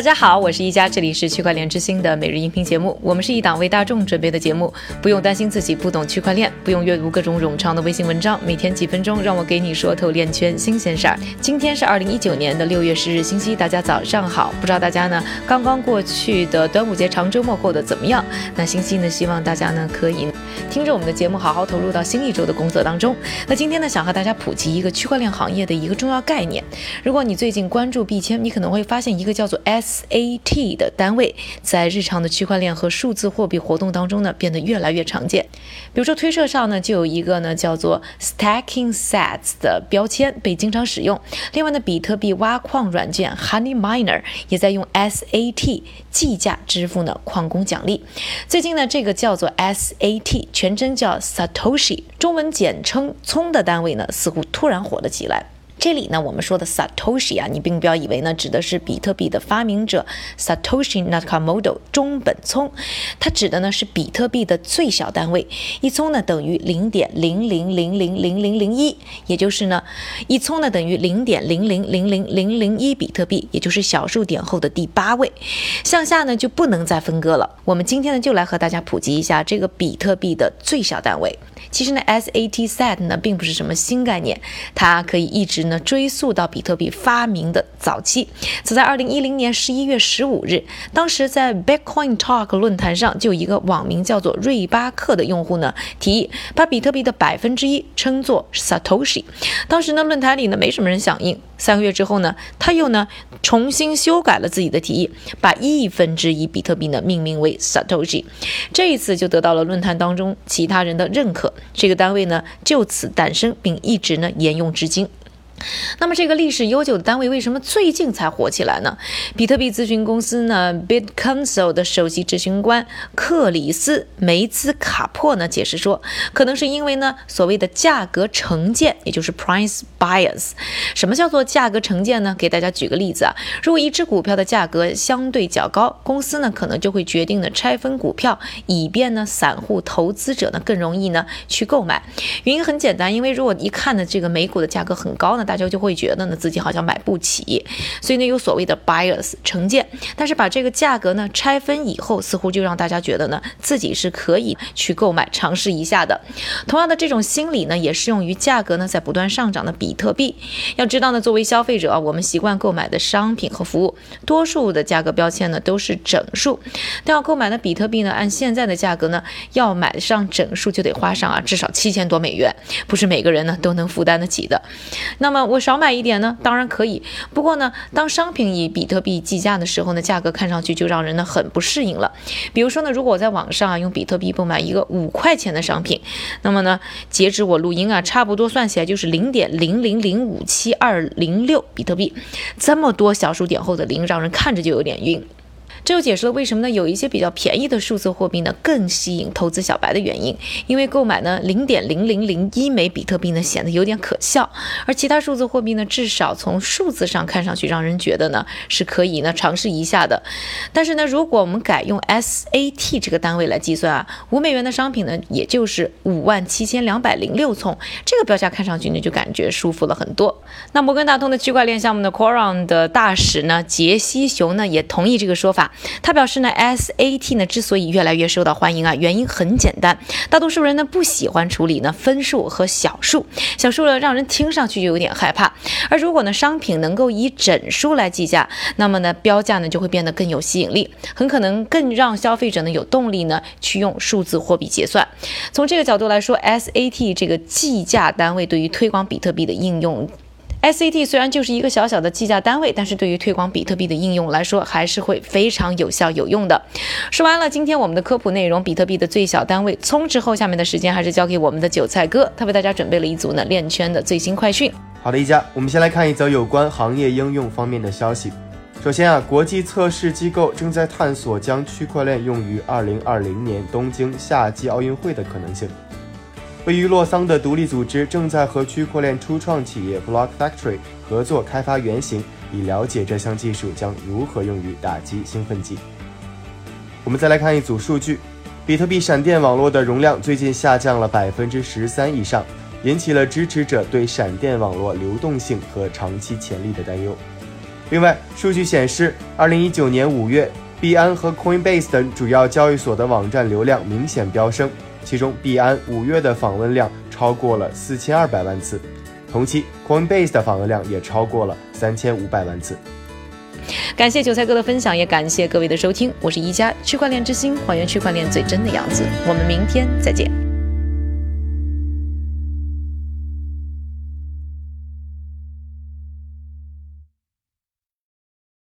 大家好，我是一加，这里是区块链之星的每日音频节目。我们是一档为大众准备的节目，不用担心自己不懂区块链，不用阅读各种冗长的微信文章，每天几分钟，让我给你说透链圈新鲜事儿。今天是二零一九年的六月十日，星期一，大家早上好。不知道大家呢，刚刚过去的端午节长周末过得怎么样？那星期一呢，希望大家呢可以听着我们的节目，好好投入到新一周的工作当中。那今天呢，想和大家普及一个区块链行业的一个重要概念。如果你最近关注币圈，你可能会发现一个叫做 S SAT 的单位，在日常的区块链和数字货币活动当中呢，变得越来越常见。比如说推特上呢，就有一个呢叫做 Stacking Sats 的标签被经常使用。另外呢，比特币挖矿软件 Honey Miner 也在用 SAT 计价支付呢矿工奖励。最近呢，这个叫做 SAT，全称叫 Satoshi，中文简称聪的单位呢，似乎突然火了起来。这里呢，我们说的 Satoshi 啊，你并不要以为呢，指的是比特币的发明者 Satoshi Nakamoto 中本聪，它指的呢是比特币的最小单位，一聪呢等于零点零零零零零零零一，也就是呢，一聪呢等于零点零零零零零零一比特币，也就是小数点后的第八位，向下呢就不能再分割了。我们今天呢就来和大家普及一下这个比特币的最小单位。其实呢，SAT SAT 呢并不是什么新概念，它可以一直呢追溯到比特币发明的早期。早在2010年11月15日，当时在 Bitcoin Talk 论坛上，就有一个网名叫做瑞巴克的用户呢提议把比特币的百分之一称作 Satoshi。当时呢论坛里呢没什么人响应。三个月之后呢，他又呢重新修改了自己的提议，把亿分之一比特币呢命名为 Satoshi。这一次就得到了论坛当中其他人的认可。这个单位呢，就此诞生，并一直呢沿用至今。那么这个历史悠久的单位为什么最近才火起来呢？比特币咨询公司呢，BitCounsel 的首席执行官克里斯梅兹卡珀呢解释说，可能是因为呢所谓的价格成见，也就是 price bias。什么叫做价格成见呢？给大家举个例子啊，如果一只股票的价格相对较高，公司呢可能就会决定呢拆分股票，以便呢散户投资者呢更容易呢去购买。原因很简单，因为如果一看呢这个美股的价格很高呢。大家就会觉得呢自己好像买不起，所以呢有所谓的 bias 成见。但是把这个价格呢拆分以后，似乎就让大家觉得呢自己是可以去购买尝试一下的。同样的这种心理呢也适用于价格呢在不断上涨的比特币。要知道呢作为消费者啊，我们习惯购买的商品和服务，多数的价格标签呢都是整数。但要购买的比特币呢，按现在的价格呢，要买上整数就得花上啊至少七千多美元，不是每个人呢都能负担得起的。那么我少买一点呢，当然可以。不过呢，当商品以比特币计价的时候呢，价格看上去就让人呢很不适应了。比如说呢，如果我在网上啊用比特币购买一个五块钱的商品，那么呢，截止我录音啊，差不多算起来就是零点零零零五七二零六比特币，这么多小数点后的零，让人看着就有点晕。这就解释了为什么呢？有一些比较便宜的数字货币呢更吸引投资小白的原因。因为购买呢零点零零零一枚比特币呢显得有点可笑，而其他数字货币呢至少从数字上看上去让人觉得呢是可以呢尝试一下的。但是呢，如果我们改用 SAT 这个单位来计算啊，五美元的商品呢也就是五万七千两百零六聪，这个标价看上去呢就感觉舒服了很多。那摩根大通的区块链项目的 c o r o n 的大使呢杰西熊呢也同意这个说法。他表示呢，SAT 呢之所以越来越受到欢迎啊，原因很简单，大多数人呢不喜欢处理呢分数和小数，小数呢让人听上去就有点害怕，而如果呢商品能够以整数来计价，那么呢标价呢就会变得更有吸引力，很可能更让消费者呢有动力呢去用数字货币结算。从这个角度来说，SAT 这个计价单位对于推广比特币的应用。SAT 虽然就是一个小小的计价单位，但是对于推广比特币的应用来说，还是会非常有效有用的。说完了今天我们的科普内容，比特币的最小单位聪之后，下面的时间还是交给我们的韭菜哥，他为大家准备了一组呢链圈的最新快讯。好的，一家，我们先来看一则有关行业应用方面的消息。首先啊，国际测试机构正在探索将区块链用于2020年东京夏季奥运会的可能性。位于洛桑的独立组织正在和区块链初创企业 Block Factory 合作开发原型，以了解这项技术将如何用于打击兴奋剂。我们再来看一组数据：比特币闪电网络的容量最近下降了百分之十三以上，引起了支持者对闪电网络流动性和长期潜力的担忧。另外，数据显示，二零一九年五月，币安和 Coinbase 等主要交易所的网站流量明显飙升，其中币安五月的访问量超过了四千二百万次，同期 Coinbase 的访问量也超过了三千五百万次。感谢韭菜哥的分享，也感谢各位的收听，我是一加区块链之星，还原区块链最真的样子，我们明天再见。